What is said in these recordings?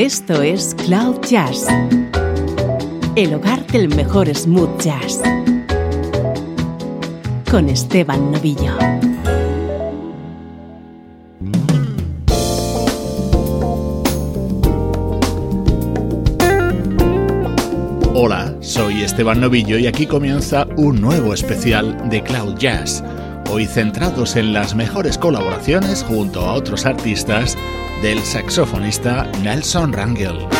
Esto es Cloud Jazz, el hogar del mejor smooth jazz, con Esteban Novillo. Hola, soy Esteban Novillo y aquí comienza un nuevo especial de Cloud Jazz, hoy centrados en las mejores colaboraciones junto a otros artistas del saxofonista Nelson Rangel.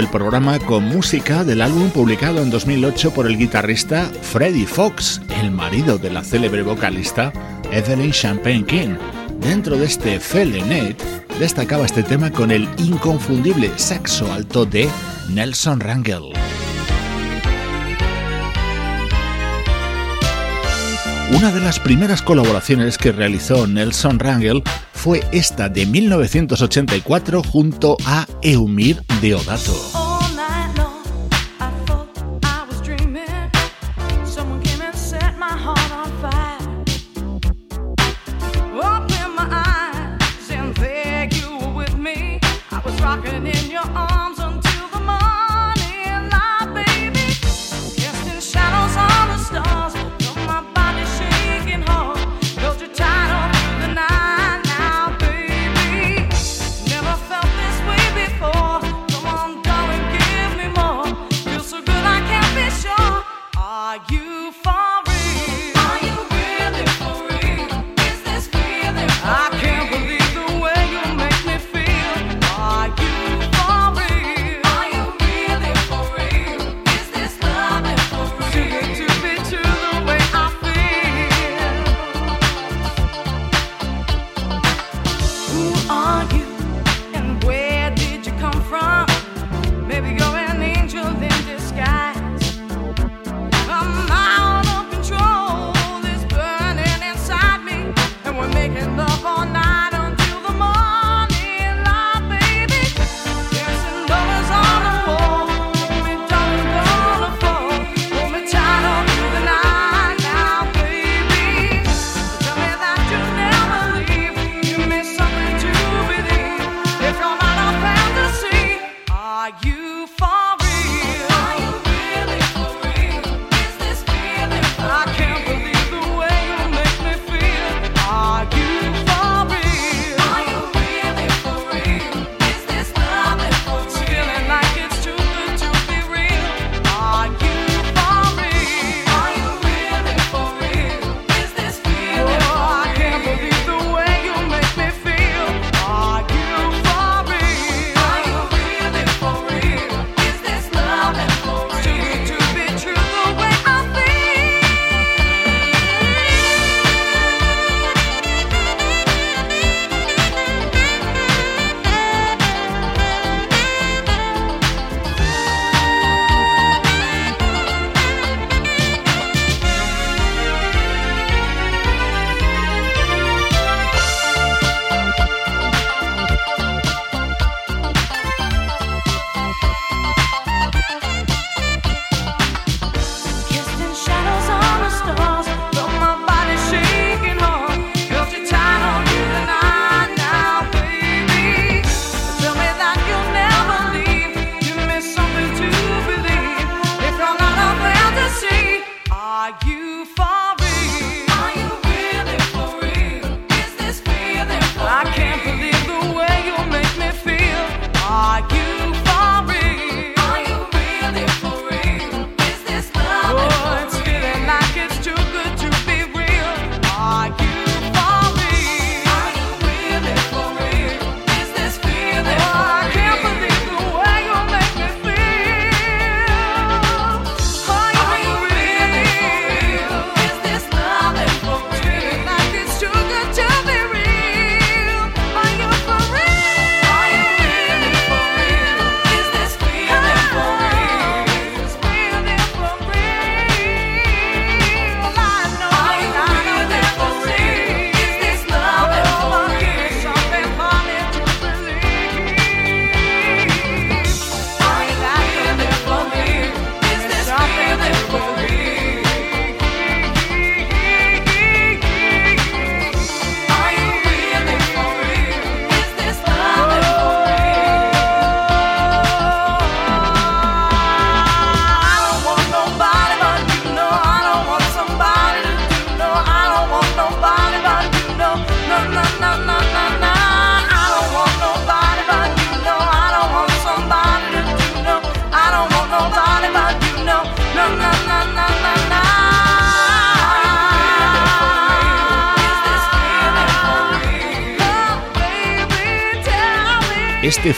Programa con música del álbum publicado en 2008 por el guitarrista Freddie Fox, el marido de la célebre vocalista Evelyn Champagne King. Dentro de este Felenet destacaba este tema con el inconfundible saxo alto de Nelson Rangel. Una de las primeras colaboraciones que realizó Nelson Rangel fue esta de 1984 junto a Eumir Deodato.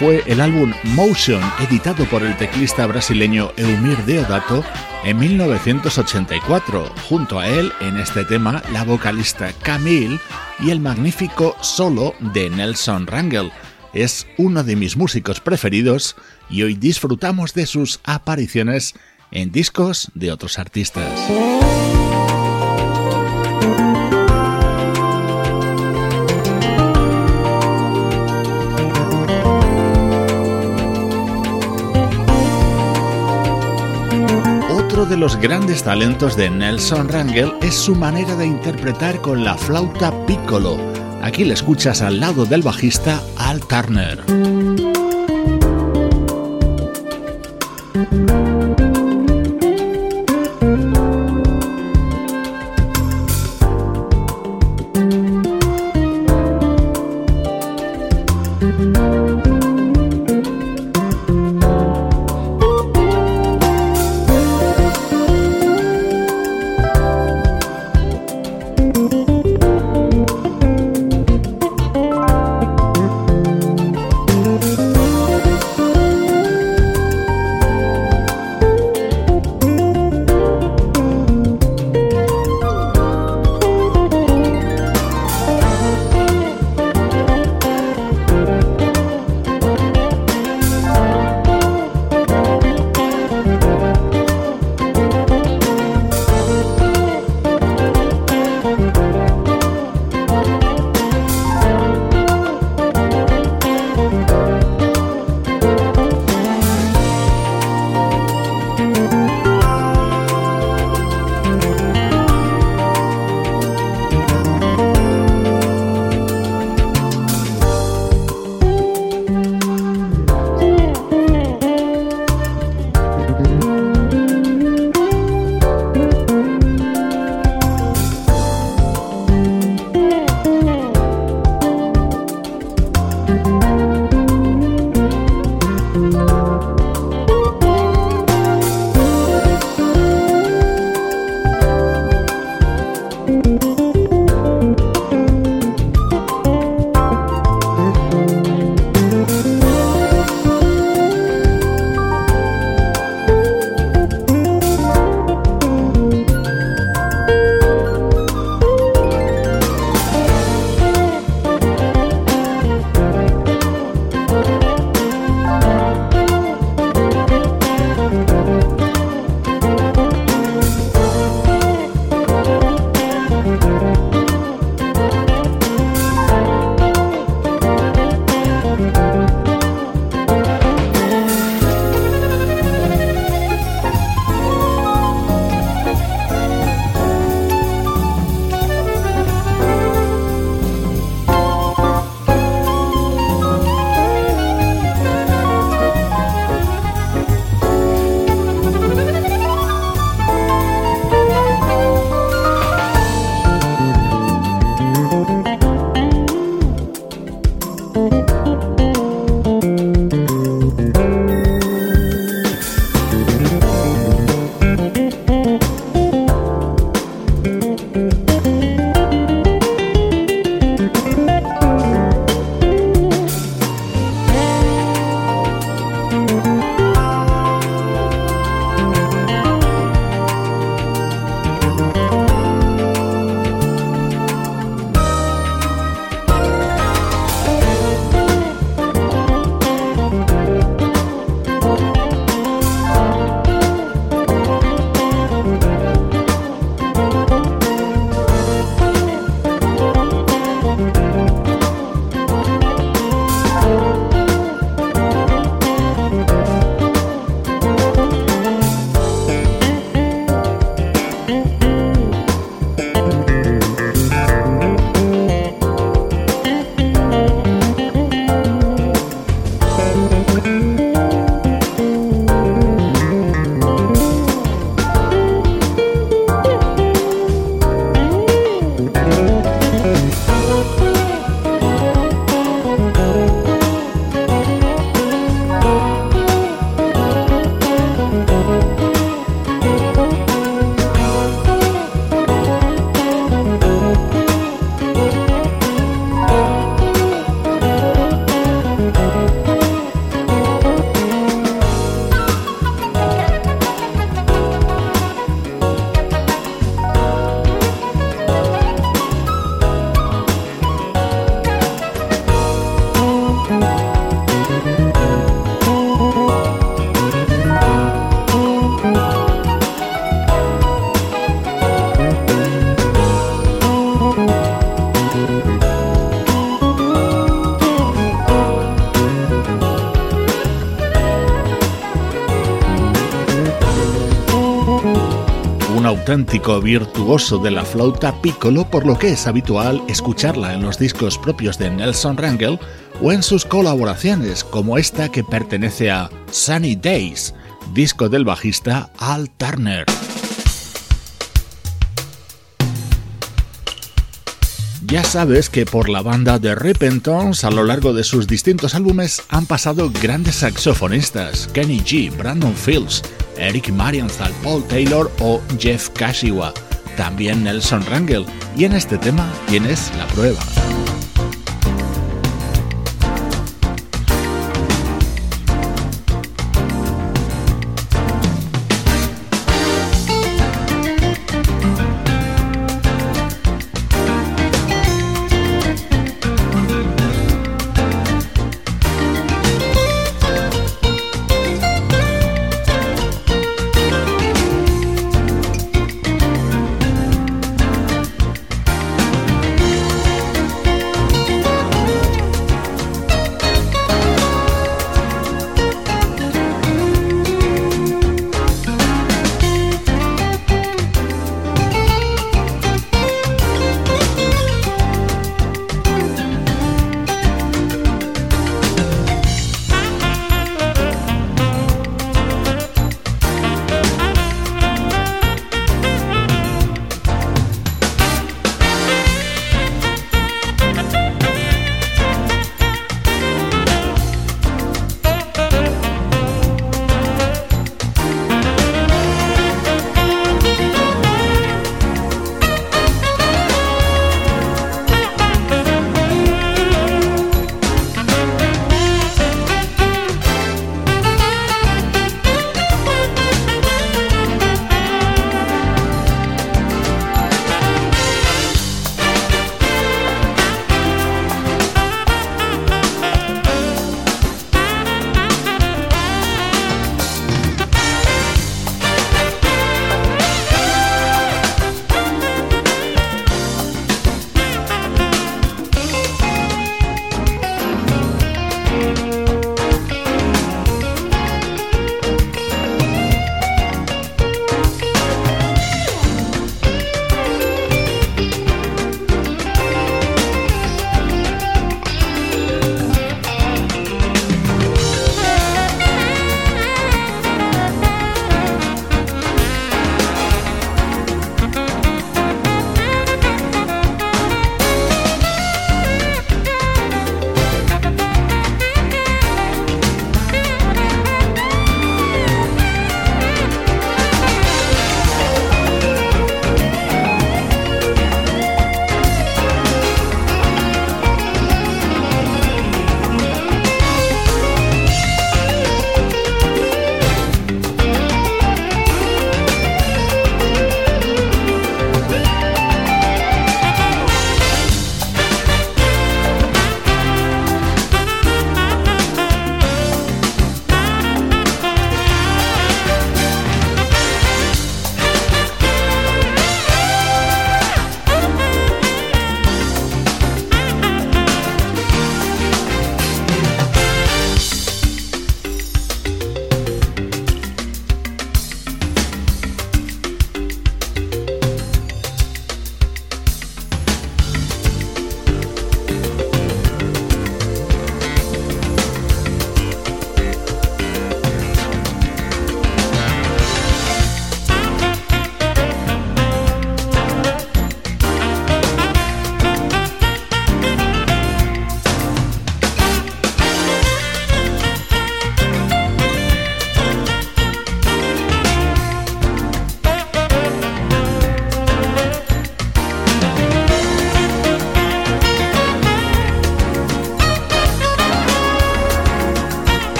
Fue el álbum Motion, editado por el teclista brasileño Eumir Deodato en 1984. Junto a él, en este tema, la vocalista Camille y el magnífico solo de Nelson Rangel. Es uno de mis músicos preferidos y hoy disfrutamos de sus apariciones en discos de otros artistas. Otro de los grandes talentos de Nelson Rangel es su manera de interpretar con la flauta piccolo. Aquí le escuchas al lado del bajista Al Turner. Virtuoso de la flauta piccolo, por lo que es habitual escucharla en los discos propios de Nelson Rangel o en sus colaboraciones, como esta que pertenece a Sunny Days, disco del bajista Al Turner. Ya sabes que por la banda de Repentance a lo largo de sus distintos álbumes han pasado grandes saxofonistas, Kenny G, Brandon Fields, Eric Marienthal, Paul Taylor o Jeff Kashiwa, también Nelson Rangel, y en este tema tienes la prueba.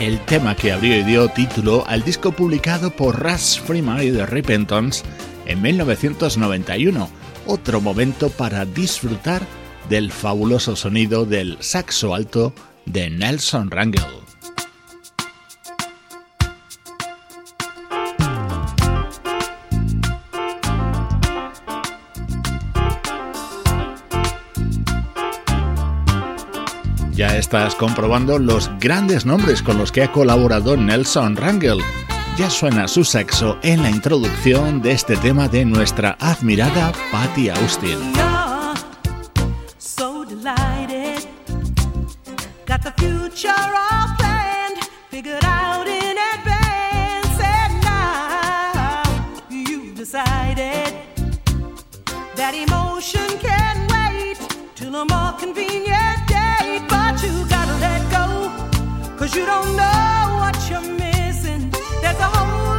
El tema que abrió y dio título al disco publicado por Russ Freeman y The Repentance en 1991, otro momento para disfrutar del fabuloso sonido del saxo alto de Nelson Rangel. Estás comprobando los grandes nombres con los que ha colaborado Nelson Rangel. Ya suena su sexo en la introducción de este tema de nuestra admirada Patty Austin. that emotion can wait till a more convenient Cause you don't know what you're missing. There's a whole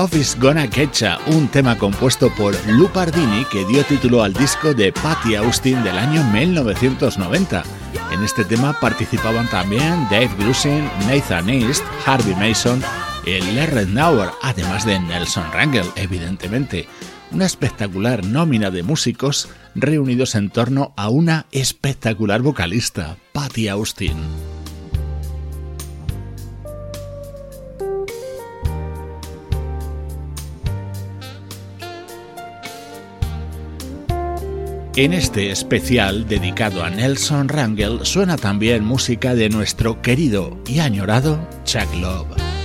Love is Gonna Getcha, un tema compuesto por Lou Pardini que dio título al disco de Patty Austin del año 1990. En este tema participaban también Dave Grusin, Nathan East, Harvey Mason y Larry Nauer, además de Nelson Rangel, evidentemente. Una espectacular nómina de músicos reunidos en torno a una espectacular vocalista, Patty Austin. En este especial dedicado a Nelson Rangel suena también música de nuestro querido y añorado Chuck Love.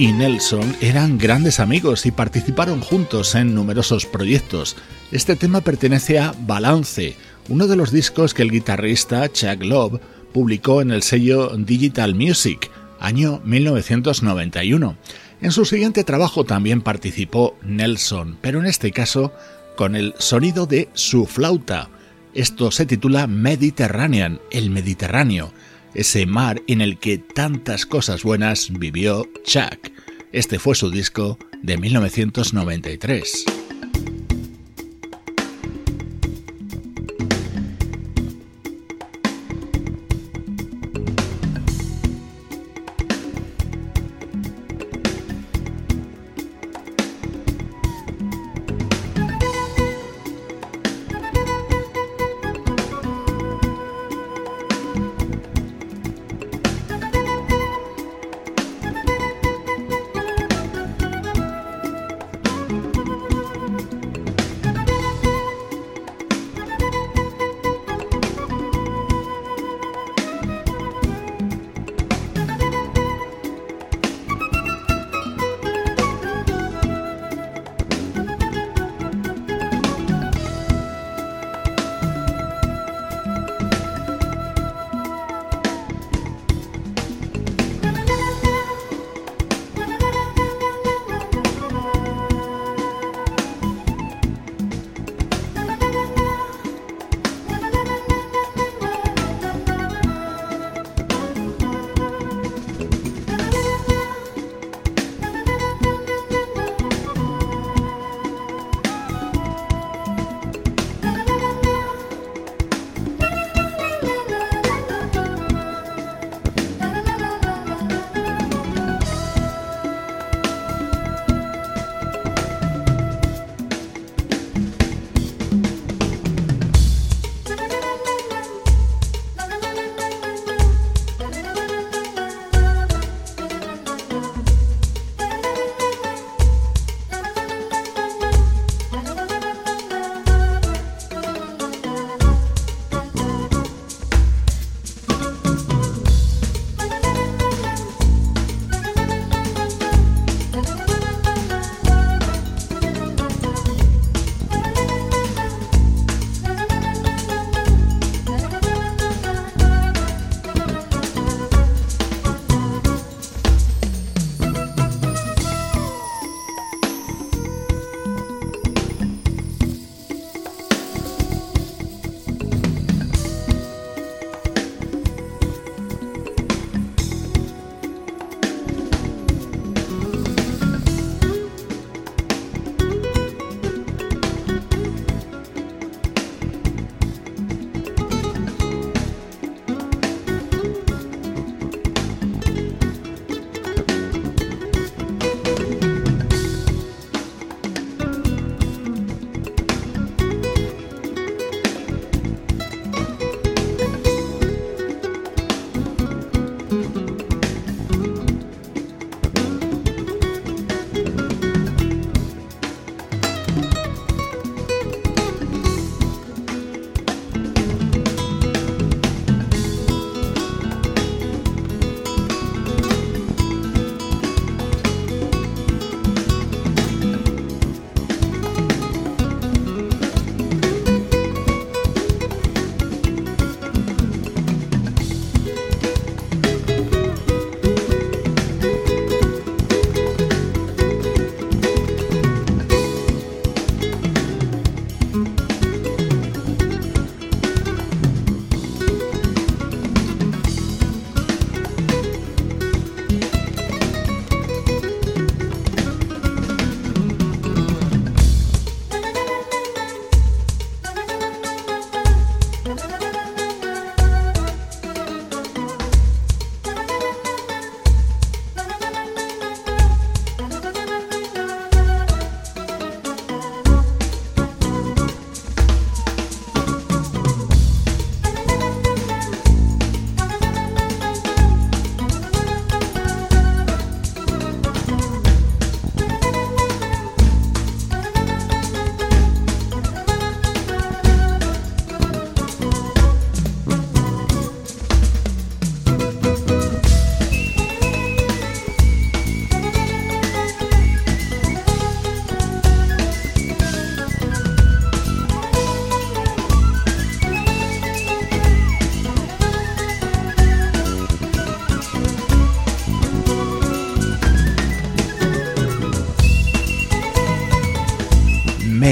Y Nelson eran grandes amigos y participaron juntos en numerosos proyectos. Este tema pertenece a Balance, uno de los discos que el guitarrista Chuck Love publicó en el sello Digital Music, año 1991. En su siguiente trabajo también participó Nelson, pero en este caso con el sonido de su flauta. Esto se titula Mediterranean, el Mediterráneo, ese mar en el que tantas cosas buenas vivió Chuck. Este fue su disco de 1993.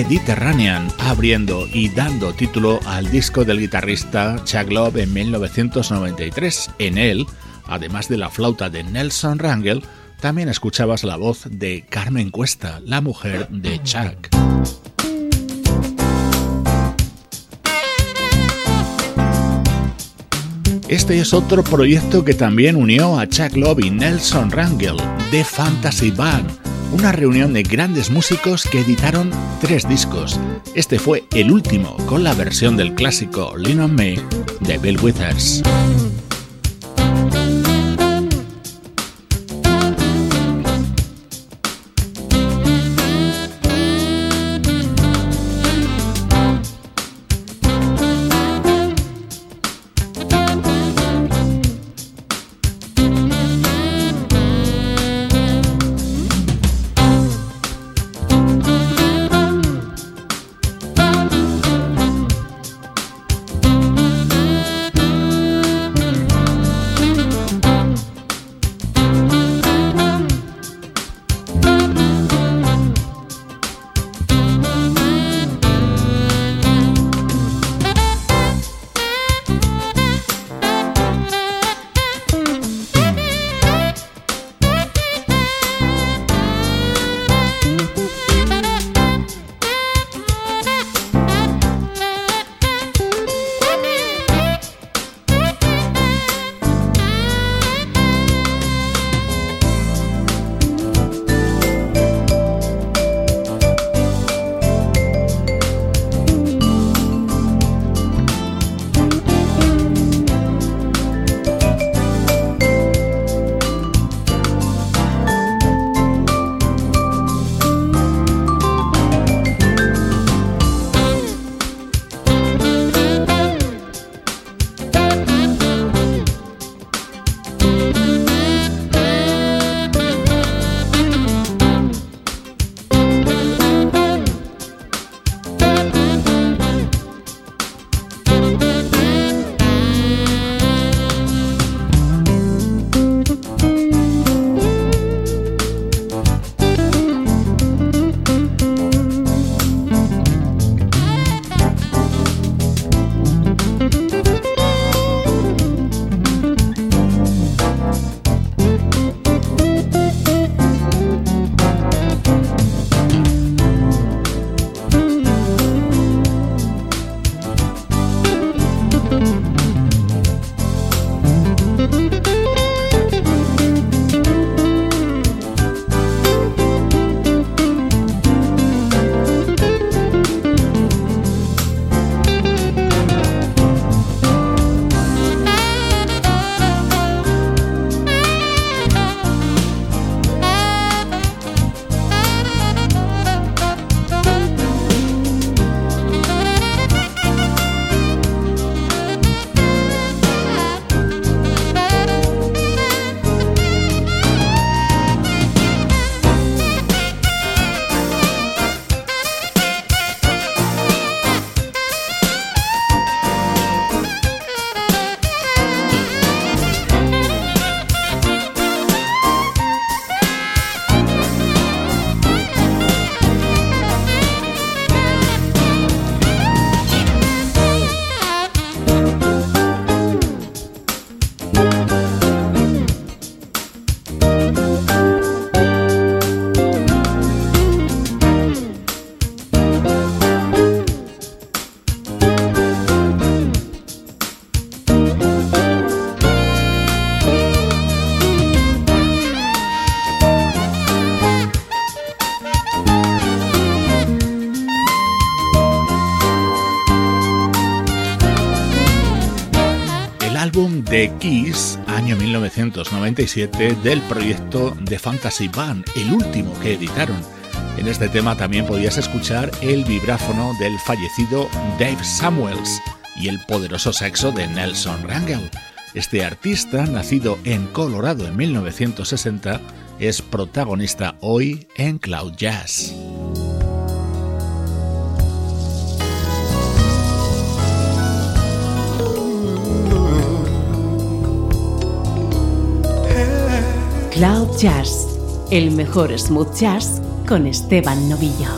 Mediterranean, abriendo y dando título al disco del guitarrista Chuck Love en 1993. En él, además de la flauta de Nelson Rangel, también escuchabas la voz de Carmen Cuesta, la mujer de Chuck. Este es otro proyecto que también unió a Chuck Love y Nelson Rangel, The Fantasy Band, una reunión de grandes músicos que editaron tres discos. Este fue el último con la versión del clásico Lean on de Bill Withers. Kiss, año 1997, del proyecto The Fantasy Band, el último que editaron. En este tema también podías escuchar el vibráfono del fallecido Dave Samuels y el poderoso saxo de Nelson Rangel. Este artista, nacido en Colorado en 1960, es protagonista hoy en Cloud Jazz. Cloud Jazz, el mejor smooth jazz con Esteban Novillo.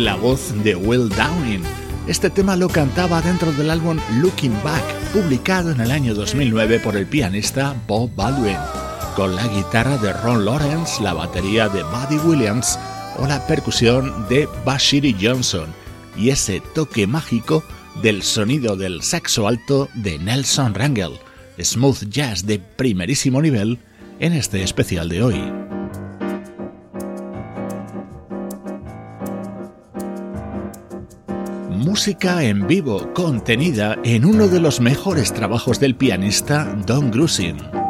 La voz de Will Downing. Este tema lo cantaba dentro del álbum Looking Back, publicado en el año 2009 por el pianista Bob Baldwin, con la guitarra de Ron Lawrence, la batería de Buddy Williams o la percusión de Bashiri Johnson y ese toque mágico del sonido del saxo alto de Nelson Rangel, smooth jazz de primerísimo nivel en este especial de hoy. Música en vivo contenida en uno de los mejores trabajos del pianista Don Grusin.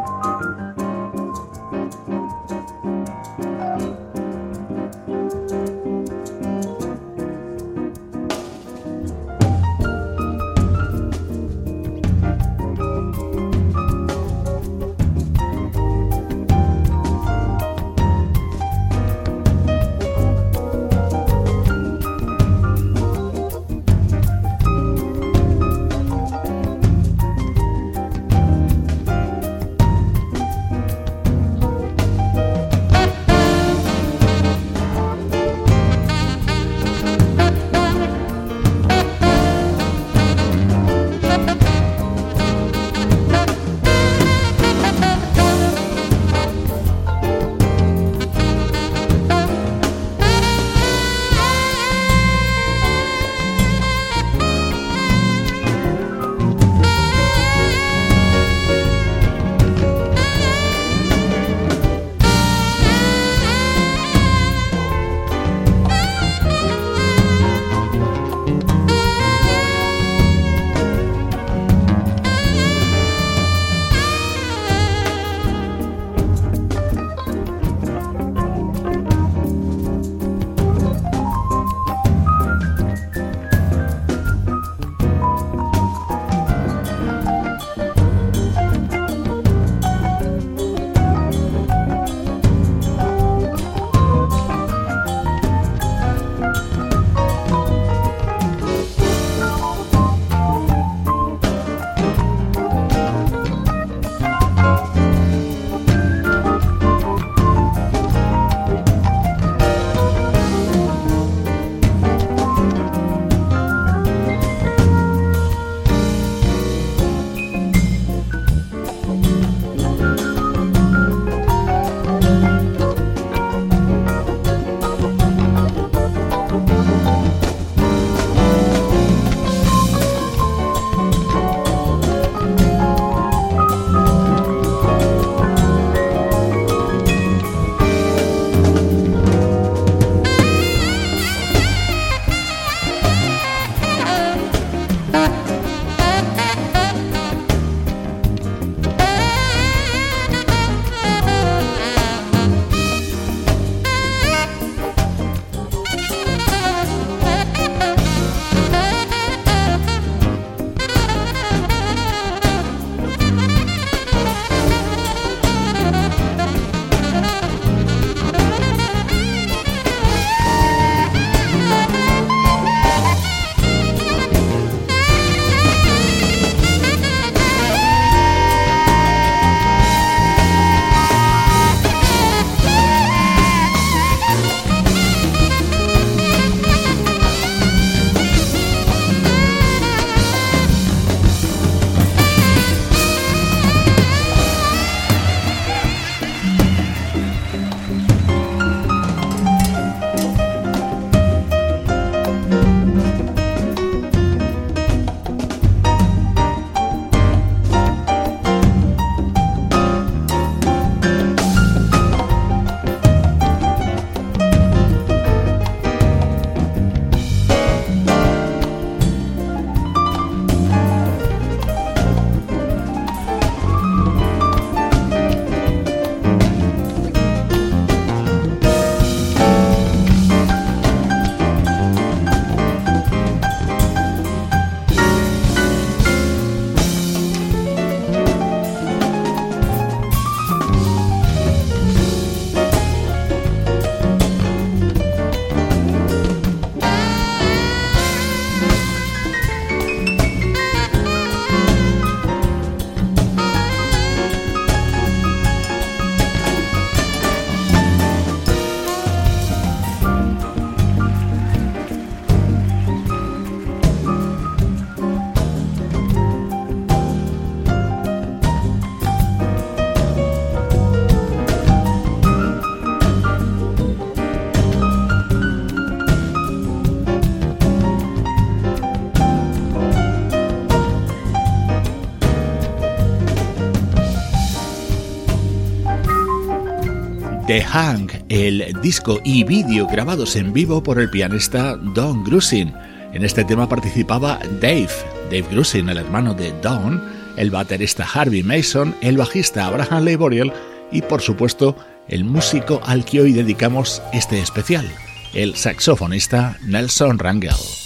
The Hang, el disco y vídeo grabados en vivo por el pianista Don Grusin. En este tema participaba Dave, Dave Grusin, el hermano de Don, el baterista Harvey Mason, el bajista Abraham Leiboriel y por supuesto el músico al que hoy dedicamos este especial, el saxofonista Nelson Rangel.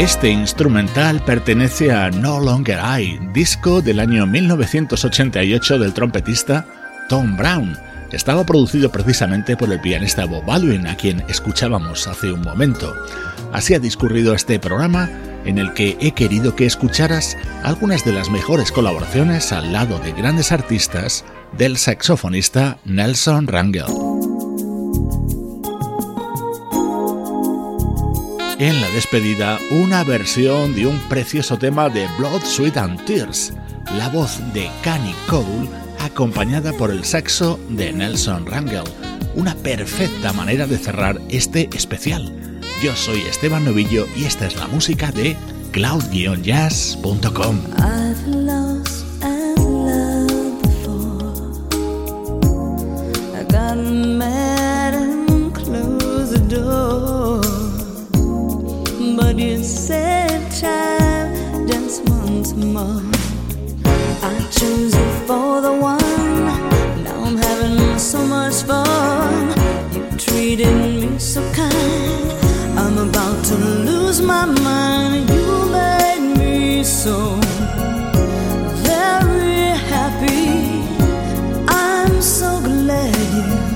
Este instrumental pertenece a No Longer I, disco del año 1988 del trompetista Tom Brown. Estaba producido precisamente por el pianista Bob Baldwin, a quien escuchábamos hace un momento. Así ha discurrido este programa en el que he querido que escucharas algunas de las mejores colaboraciones al lado de grandes artistas del saxofonista Nelson Rangel. En la despedida una versión de un precioso tema de Blood, Sweat and Tears, la voz de Canny Cole acompañada por el saxo de Nelson Rangel, una perfecta manera de cerrar este especial. Yo soy Esteban Novillo y esta es la música de cloud-jazz.com. said time dance once more. I choose you for the one. Now I'm having so much fun. You treated me so kind. I'm about to lose my mind. You made me so very happy. I'm so glad you